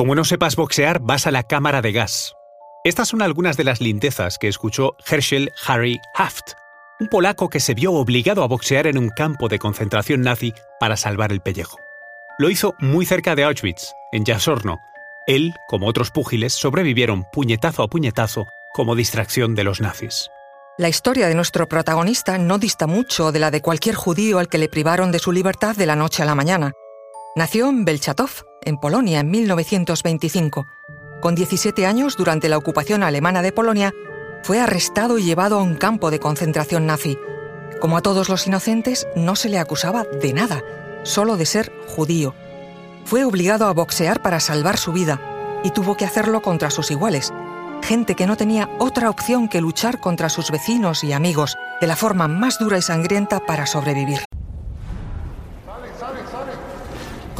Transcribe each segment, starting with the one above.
Como no sepas boxear, vas a la cámara de gas. Estas son algunas de las lindezas que escuchó Herschel Harry Haft, un polaco que se vio obligado a boxear en un campo de concentración nazi para salvar el pellejo. Lo hizo muy cerca de Auschwitz, en Jasorno. Él, como otros púgiles, sobrevivieron puñetazo a puñetazo como distracción de los nazis. La historia de nuestro protagonista no dista mucho de la de cualquier judío al que le privaron de su libertad de la noche a la mañana. Nació en Belchatov, en Polonia, en 1925. Con 17 años, durante la ocupación alemana de Polonia, fue arrestado y llevado a un campo de concentración nazi. Como a todos los inocentes, no se le acusaba de nada, solo de ser judío. Fue obligado a boxear para salvar su vida y tuvo que hacerlo contra sus iguales, gente que no tenía otra opción que luchar contra sus vecinos y amigos de la forma más dura y sangrienta para sobrevivir.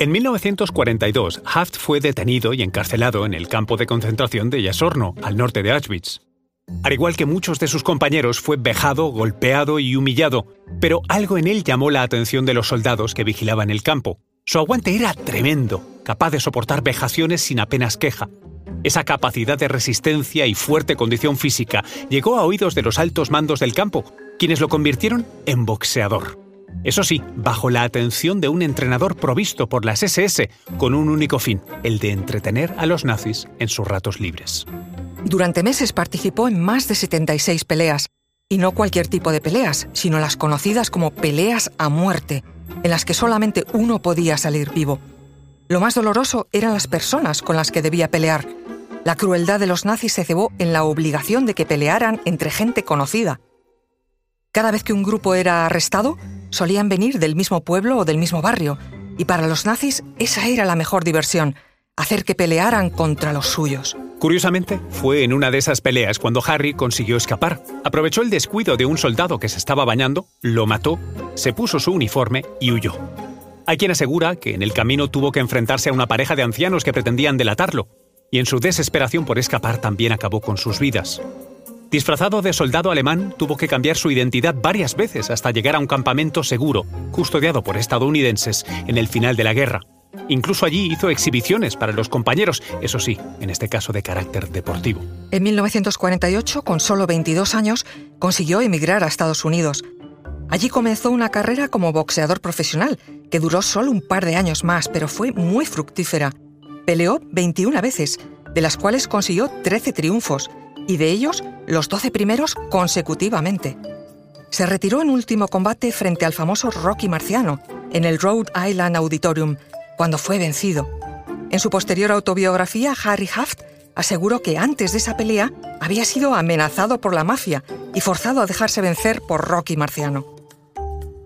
En 1942, Haft fue detenido y encarcelado en el campo de concentración de Yasorno, al norte de Auschwitz. Al igual que muchos de sus compañeros, fue vejado, golpeado y humillado, pero algo en él llamó la atención de los soldados que vigilaban el campo. Su aguante era tremendo, capaz de soportar vejaciones sin apenas queja. Esa capacidad de resistencia y fuerte condición física llegó a oídos de los altos mandos del campo, quienes lo convirtieron en boxeador. Eso sí, bajo la atención de un entrenador provisto por las SS, con un único fin, el de entretener a los nazis en sus ratos libres. Durante meses participó en más de 76 peleas, y no cualquier tipo de peleas, sino las conocidas como peleas a muerte, en las que solamente uno podía salir vivo. Lo más doloroso eran las personas con las que debía pelear. La crueldad de los nazis se cebó en la obligación de que pelearan entre gente conocida. Cada vez que un grupo era arrestado, solían venir del mismo pueblo o del mismo barrio, y para los nazis esa era la mejor diversión, hacer que pelearan contra los suyos. Curiosamente, fue en una de esas peleas cuando Harry consiguió escapar. Aprovechó el descuido de un soldado que se estaba bañando, lo mató, se puso su uniforme y huyó. Hay quien asegura que en el camino tuvo que enfrentarse a una pareja de ancianos que pretendían delatarlo, y en su desesperación por escapar también acabó con sus vidas. Disfrazado de soldado alemán, tuvo que cambiar su identidad varias veces hasta llegar a un campamento seguro, custodiado por estadounidenses, en el final de la guerra. Incluso allí hizo exhibiciones para los compañeros, eso sí, en este caso de carácter deportivo. En 1948, con solo 22 años, consiguió emigrar a Estados Unidos. Allí comenzó una carrera como boxeador profesional, que duró solo un par de años más, pero fue muy fructífera. Peleó 21 veces, de las cuales consiguió 13 triunfos, y de ellos los 12 primeros consecutivamente. Se retiró en último combate frente al famoso Rocky Marciano, en el Rhode Island Auditorium, cuando fue vencido. En su posterior autobiografía, Harry Haft aseguró que antes de esa pelea había sido amenazado por la mafia y forzado a dejarse vencer por Rocky Marciano.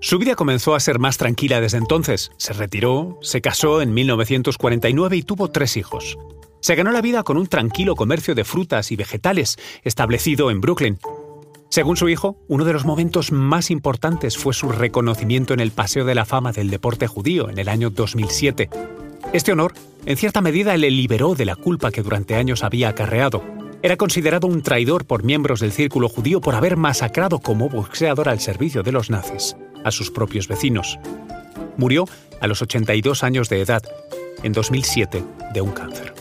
Su vida comenzó a ser más tranquila desde entonces. Se retiró, se casó en 1949 y tuvo tres hijos. Se ganó la vida con un tranquilo comercio de frutas y vegetales establecido en Brooklyn. Según su hijo, uno de los momentos más importantes fue su reconocimiento en el Paseo de la Fama del Deporte Judío en el año 2007. Este honor, en cierta medida, le liberó de la culpa que durante años había acarreado. Era considerado un traidor por miembros del círculo judío por haber masacrado como boxeador al servicio de los nazis a sus propios vecinos. Murió a los 82 años de edad, en 2007, de un cáncer.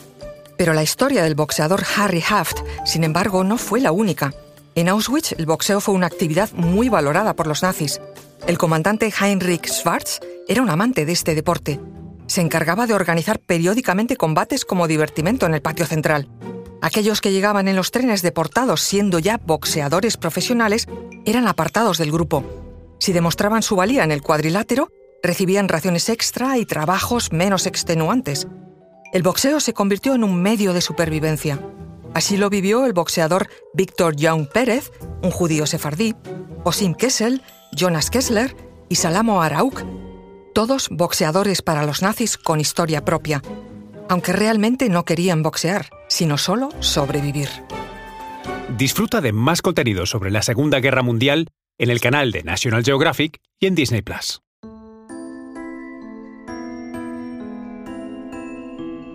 Pero la historia del boxeador Harry Haft, sin embargo, no fue la única. En Auschwitz, el boxeo fue una actividad muy valorada por los nazis. El comandante Heinrich Schwarz era un amante de este deporte. Se encargaba de organizar periódicamente combates como divertimento en el patio central. Aquellos que llegaban en los trenes deportados siendo ya boxeadores profesionales eran apartados del grupo. Si demostraban su valía en el cuadrilátero, recibían raciones extra y trabajos menos extenuantes. El boxeo se convirtió en un medio de supervivencia. Así lo vivió el boxeador Víctor Young Pérez, un judío sefardí, Osim Kessel, Jonas Kessler y Salamo Arauk. Todos boxeadores para los nazis con historia propia, aunque realmente no querían boxear, sino solo sobrevivir. Disfruta de más contenido sobre la Segunda Guerra Mundial en el canal de National Geographic y en Disney Plus.